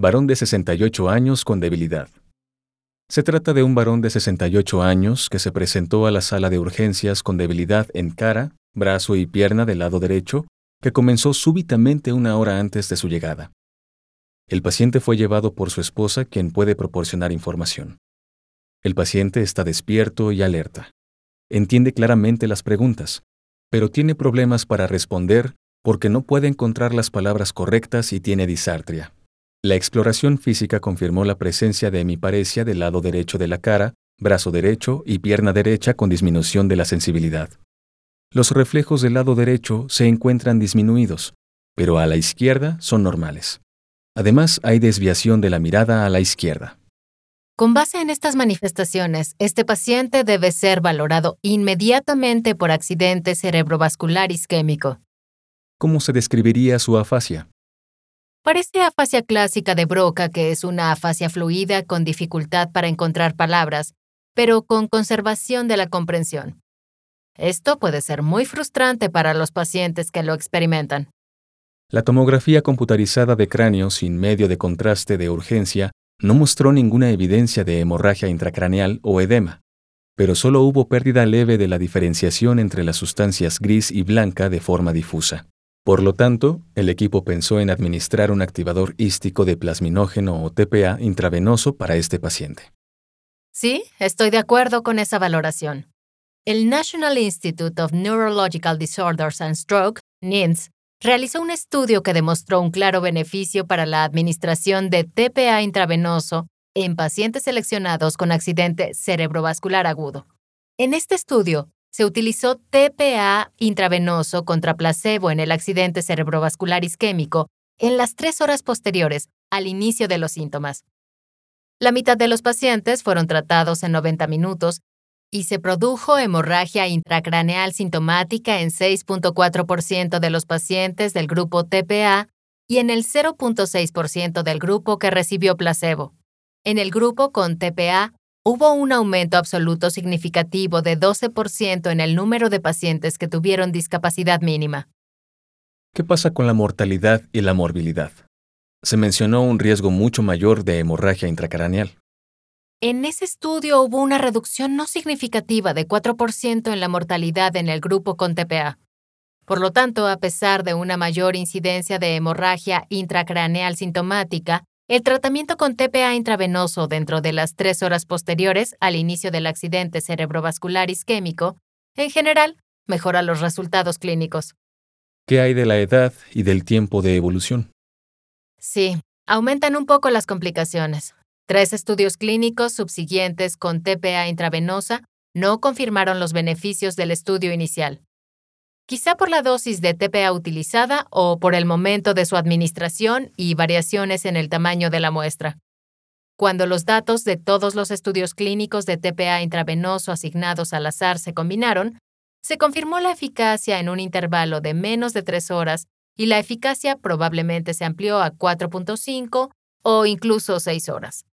Varón de 68 años con debilidad. Se trata de un varón de 68 años que se presentó a la sala de urgencias con debilidad en cara, brazo y pierna del lado derecho, que comenzó súbitamente una hora antes de su llegada. El paciente fue llevado por su esposa, quien puede proporcionar información. El paciente está despierto y alerta. Entiende claramente las preguntas, pero tiene problemas para responder porque no puede encontrar las palabras correctas y tiene disartria. La exploración física confirmó la presencia de hemiparesia del lado derecho de la cara, brazo derecho y pierna derecha con disminución de la sensibilidad. Los reflejos del lado derecho se encuentran disminuidos, pero a la izquierda son normales. Además, hay desviación de la mirada a la izquierda. Con base en estas manifestaciones, este paciente debe ser valorado inmediatamente por accidente cerebrovascular isquémico. ¿Cómo se describiría su afasia? Parece afasia clásica de Broca, que es una afasia fluida con dificultad para encontrar palabras, pero con conservación de la comprensión. Esto puede ser muy frustrante para los pacientes que lo experimentan. La tomografía computarizada de cráneo sin medio de contraste de urgencia no mostró ninguna evidencia de hemorragia intracraneal o edema, pero solo hubo pérdida leve de la diferenciación entre las sustancias gris y blanca de forma difusa. Por lo tanto, el equipo pensó en administrar un activador hístico de plasminógeno o TPA intravenoso para este paciente. Sí, estoy de acuerdo con esa valoración. El National Institute of Neurological Disorders and Stroke, NINDS, realizó un estudio que demostró un claro beneficio para la administración de TPA intravenoso en pacientes seleccionados con accidente cerebrovascular agudo. En este estudio, se utilizó TPA intravenoso contra placebo en el accidente cerebrovascular isquémico en las tres horas posteriores al inicio de los síntomas. La mitad de los pacientes fueron tratados en 90 minutos y se produjo hemorragia intracraneal sintomática en 6.4% de los pacientes del grupo TPA y en el 0.6% del grupo que recibió placebo. En el grupo con TPA, hubo un aumento absoluto significativo de 12% en el número de pacientes que tuvieron discapacidad mínima. ¿Qué pasa con la mortalidad y la morbilidad? Se mencionó un riesgo mucho mayor de hemorragia intracraneal. En ese estudio hubo una reducción no significativa de 4% en la mortalidad en el grupo con TPA. Por lo tanto, a pesar de una mayor incidencia de hemorragia intracraneal sintomática, el tratamiento con TPA intravenoso dentro de las tres horas posteriores al inicio del accidente cerebrovascular isquémico, en general, mejora los resultados clínicos. ¿Qué hay de la edad y del tiempo de evolución? Sí, aumentan un poco las complicaciones. Tres estudios clínicos subsiguientes con TPA intravenosa no confirmaron los beneficios del estudio inicial quizá por la dosis de TPA utilizada o por el momento de su administración y variaciones en el tamaño de la muestra. Cuando los datos de todos los estudios clínicos de TPA intravenoso asignados al azar se combinaron, se confirmó la eficacia en un intervalo de menos de tres horas y la eficacia probablemente se amplió a 4.5 o incluso 6 horas.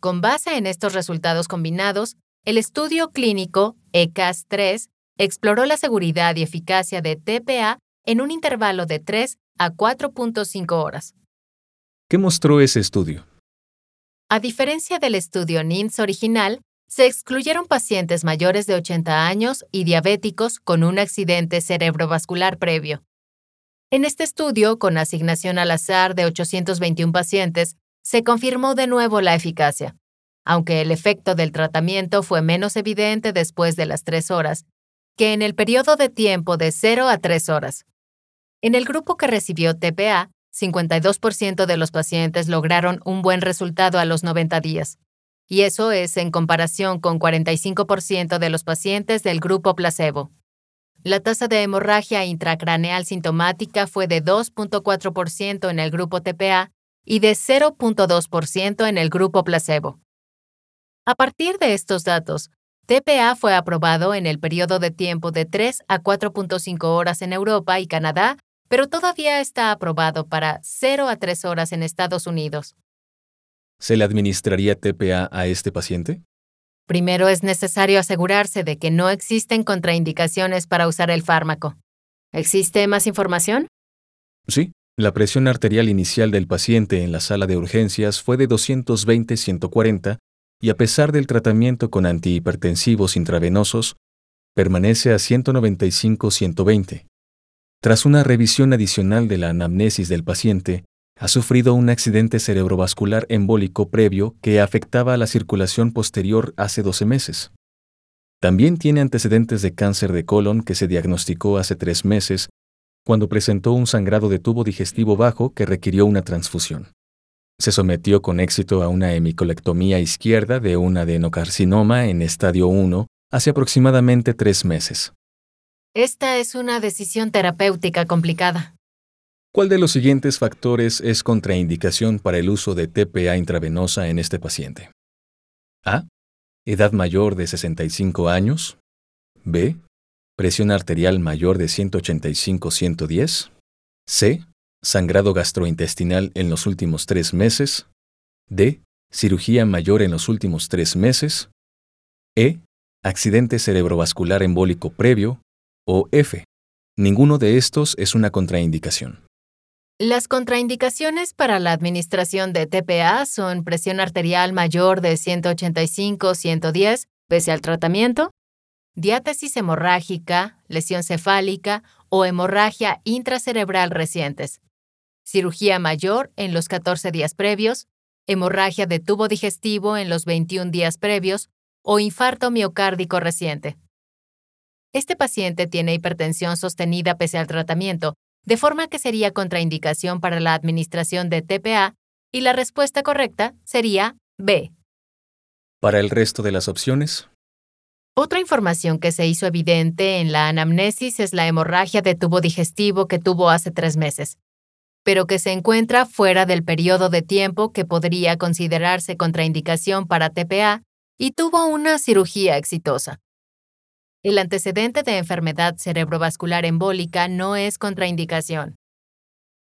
Con base en estos resultados combinados, el estudio clínico ECAS-3 exploró la seguridad y eficacia de TPA en un intervalo de 3 a 4.5 horas. ¿Qué mostró ese estudio? A diferencia del estudio NINS original, se excluyeron pacientes mayores de 80 años y diabéticos con un accidente cerebrovascular previo. En este estudio, con asignación al azar de 821 pacientes, se confirmó de nuevo la eficacia. Aunque el efecto del tratamiento fue menos evidente después de las tres horas, que en el periodo de tiempo de 0 a 3 horas. En el grupo que recibió TPA, 52% de los pacientes lograron un buen resultado a los 90 días, y eso es en comparación con 45% de los pacientes del grupo placebo. La tasa de hemorragia intracraneal sintomática fue de 2.4% en el grupo TPA y de 0.2% en el grupo placebo. A partir de estos datos, TPA fue aprobado en el periodo de tiempo de 3 a 4.5 horas en Europa y Canadá, pero todavía está aprobado para 0 a 3 horas en Estados Unidos. ¿Se le administraría TPA a este paciente? Primero es necesario asegurarse de que no existen contraindicaciones para usar el fármaco. ¿Existe más información? Sí. La presión arterial inicial del paciente en la sala de urgencias fue de 220-140 y a pesar del tratamiento con antihipertensivos intravenosos, permanece a 195-120. Tras una revisión adicional de la anamnesis del paciente, ha sufrido un accidente cerebrovascular embólico previo que afectaba a la circulación posterior hace 12 meses. También tiene antecedentes de cáncer de colon que se diagnosticó hace tres meses cuando presentó un sangrado de tubo digestivo bajo que requirió una transfusión. Se sometió con éxito a una hemicolectomía izquierda de un adenocarcinoma en estadio 1 hace aproximadamente tres meses. Esta es una decisión terapéutica complicada. ¿Cuál de los siguientes factores es contraindicación para el uso de TPA intravenosa en este paciente? A. Edad mayor de 65 años. B presión arterial mayor de 185-110, C, sangrado gastrointestinal en los últimos tres meses, D, cirugía mayor en los últimos tres meses, E, accidente cerebrovascular embólico previo, o F, ninguno de estos es una contraindicación. Las contraindicaciones para la administración de TPA son presión arterial mayor de 185-110 pese al tratamiento, diátesis hemorrágica, lesión cefálica o hemorragia intracerebral recientes, cirugía mayor en los 14 días previos, hemorragia de tubo digestivo en los 21 días previos o infarto miocárdico reciente. Este paciente tiene hipertensión sostenida pese al tratamiento, de forma que sería contraindicación para la administración de TPA y la respuesta correcta sería B. Para el resto de las opciones, otra información que se hizo evidente en la anamnesis es la hemorragia de tubo digestivo que tuvo hace tres meses, pero que se encuentra fuera del periodo de tiempo que podría considerarse contraindicación para TPA y tuvo una cirugía exitosa. El antecedente de enfermedad cerebrovascular embólica no es contraindicación.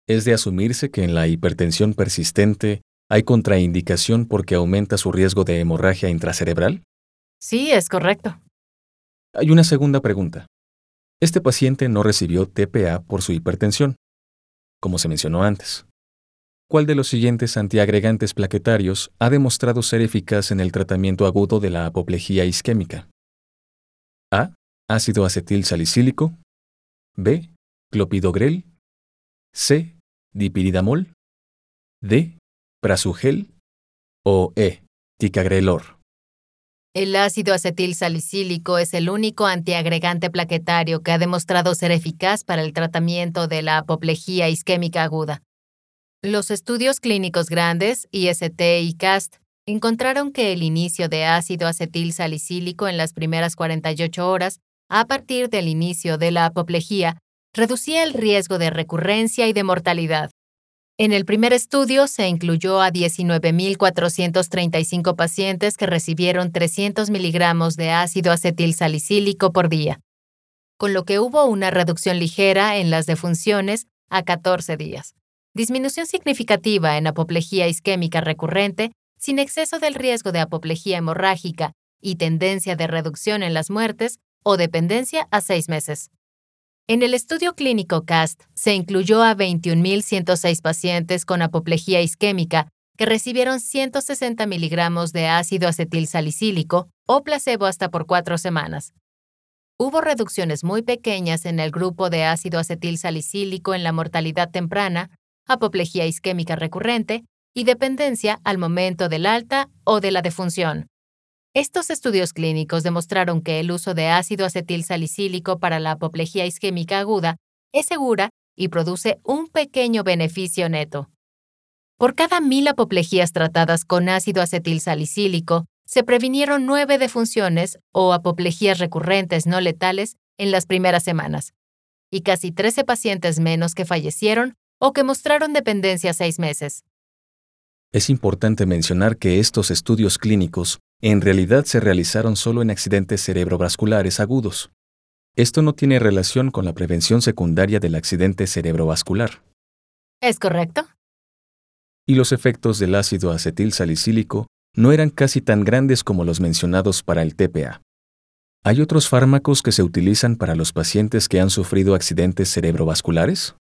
Es de asumirse que en la hipertensión persistente hay contraindicación porque aumenta su riesgo de hemorragia intracerebral? Sí, es correcto. Hay una segunda pregunta. Este paciente no recibió TPA por su hipertensión, como se mencionó antes. ¿Cuál de los siguientes antiagregantes plaquetarios ha demostrado ser eficaz en el tratamiento agudo de la apoplejía isquémica? A. Ácido acetil salicílico. B. Clopidogrel. C. Dipiridamol. D. Prasugel. O E. Ticagrelor. El ácido acetil salicílico es el único antiagregante plaquetario que ha demostrado ser eficaz para el tratamiento de la apoplejía isquémica aguda. Los estudios clínicos grandes, IST y CAST, encontraron que el inicio de ácido acetil salicílico en las primeras 48 horas, a partir del inicio de la apoplejía, reducía el riesgo de recurrencia y de mortalidad. En el primer estudio se incluyó a 19.435 pacientes que recibieron 300 miligramos de ácido acetil salicílico por día, con lo que hubo una reducción ligera en las defunciones a 14 días, disminución significativa en apoplejía isquémica recurrente sin exceso del riesgo de apoplejía hemorrágica y tendencia de reducción en las muertes o dependencia a seis meses. En el estudio clínico CAST se incluyó a 21.106 pacientes con apoplejía isquémica que recibieron 160 miligramos de ácido acetil salicílico o placebo hasta por cuatro semanas. Hubo reducciones muy pequeñas en el grupo de ácido acetil salicílico en la mortalidad temprana, apoplejía isquémica recurrente y dependencia al momento del alta o de la defunción. Estos estudios clínicos demostraron que el uso de ácido acetil salicílico para la apoplejía isquémica aguda es segura y produce un pequeño beneficio neto. Por cada mil apoplejías tratadas con ácido acetil salicílico, se previnieron nueve defunciones o apoplejías recurrentes no letales en las primeras semanas, y casi 13 pacientes menos que fallecieron o que mostraron dependencia seis meses. Es importante mencionar que estos estudios clínicos en realidad se realizaron solo en accidentes cerebrovasculares agudos. Esto no tiene relación con la prevención secundaria del accidente cerebrovascular. ¿Es correcto? Y los efectos del ácido acetil salicílico no eran casi tan grandes como los mencionados para el TPA. ¿Hay otros fármacos que se utilizan para los pacientes que han sufrido accidentes cerebrovasculares?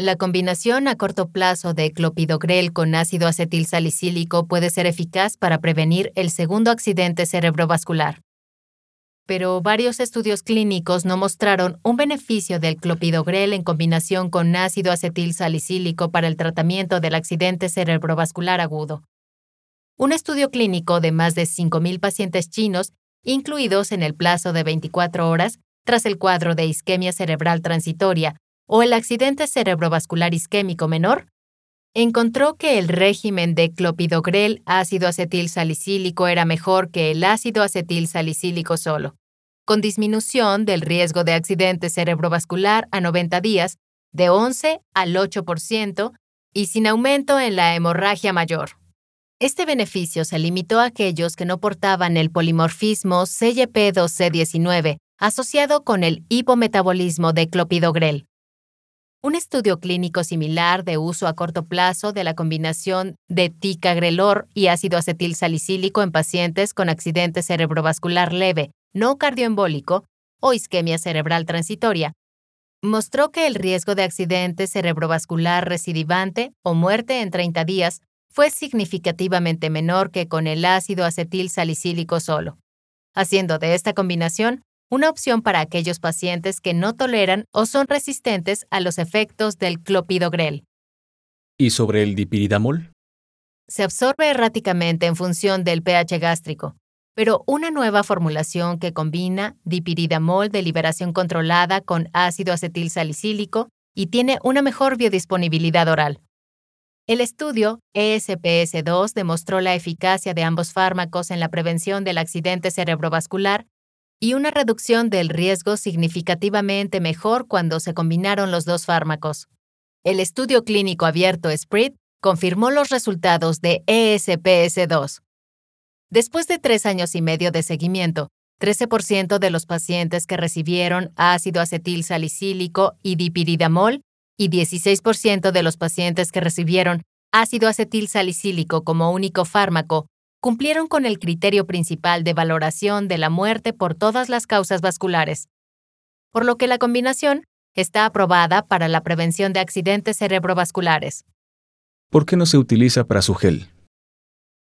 La combinación a corto plazo de clopidogrel con ácido acetil salicílico puede ser eficaz para prevenir el segundo accidente cerebrovascular. Pero varios estudios clínicos no mostraron un beneficio del clopidogrel en combinación con ácido acetil salicílico para el tratamiento del accidente cerebrovascular agudo. Un estudio clínico de más de 5.000 pacientes chinos, incluidos en el plazo de 24 horas tras el cuadro de isquemia cerebral transitoria o el accidente cerebrovascular isquémico menor, encontró que el régimen de clopidogrel ácido acetil salicílico era mejor que el ácido acetil salicílico solo, con disminución del riesgo de accidente cerebrovascular a 90 días de 11 al 8% y sin aumento en la hemorragia mayor. Este beneficio se limitó a aquellos que no portaban el polimorfismo CYP2C19 asociado con el hipometabolismo de clopidogrel. Un estudio clínico similar de uso a corto plazo de la combinación de ticagrelor y ácido acetil salicílico en pacientes con accidente cerebrovascular leve, no cardioembólico o isquemia cerebral transitoria. Mostró que el riesgo de accidente cerebrovascular recidivante o muerte en 30 días fue significativamente menor que con el ácido acetil salicílico solo, haciendo de esta combinación una opción para aquellos pacientes que no toleran o son resistentes a los efectos del clopidogrel. ¿Y sobre el dipiridamol? Se absorbe erráticamente en función del pH gástrico, pero una nueva formulación que combina dipiridamol de liberación controlada con ácido acetil salicílico y tiene una mejor biodisponibilidad oral. El estudio ESPS2 demostró la eficacia de ambos fármacos en la prevención del accidente cerebrovascular y una reducción del riesgo significativamente mejor cuando se combinaron los dos fármacos. El estudio clínico abierto SPRIT confirmó los resultados de ESPS2. Después de tres años y medio de seguimiento, 13% de los pacientes que recibieron ácido acetil salicílico y dipiridamol y 16% de los pacientes que recibieron ácido acetil salicílico como único fármaco cumplieron con el criterio principal de valoración de la muerte por todas las causas vasculares, por lo que la combinación está aprobada para la prevención de accidentes cerebrovasculares. ¿Por qué no se utiliza prasugel?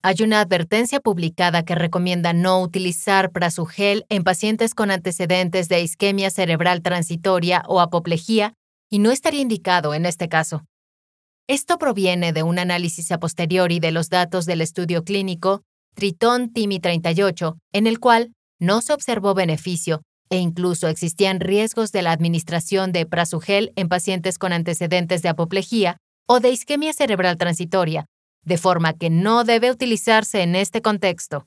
Hay una advertencia publicada que recomienda no utilizar prasugel en pacientes con antecedentes de isquemia cerebral transitoria o apoplejía y no estaría indicado en este caso. Esto proviene de un análisis a posteriori de los datos del estudio clínico Triton Timi 38, en el cual no se observó beneficio e incluso existían riesgos de la administración de prasugel en pacientes con antecedentes de apoplejía o de isquemia cerebral transitoria, de forma que no debe utilizarse en este contexto.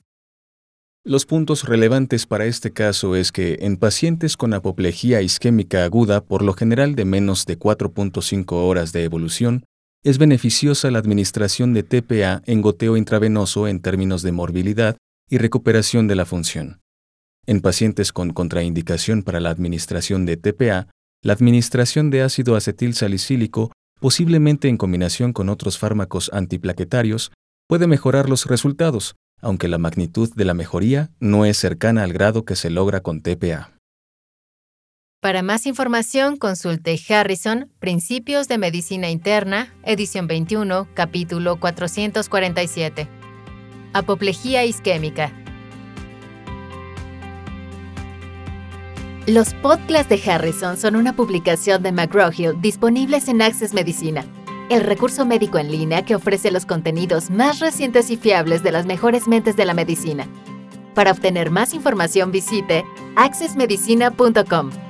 Los puntos relevantes para este caso es que en pacientes con apoplejía isquémica aguda, por lo general de menos de 4.5 horas de evolución, es beneficiosa la administración de TPA en goteo intravenoso en términos de morbilidad y recuperación de la función. En pacientes con contraindicación para la administración de TPA, la administración de ácido acetil salicílico, posiblemente en combinación con otros fármacos antiplaquetarios, puede mejorar los resultados, aunque la magnitud de la mejoría no es cercana al grado que se logra con TPA. Para más información, consulte Harrison, Principios de Medicina Interna, edición 21, capítulo 447. Apoplejía isquémica. Los podcasts de Harrison son una publicación de McGraw-Hill disponibles en Access Medicina, el recurso médico en línea que ofrece los contenidos más recientes y fiables de las mejores mentes de la medicina. Para obtener más información visite accessmedicina.com.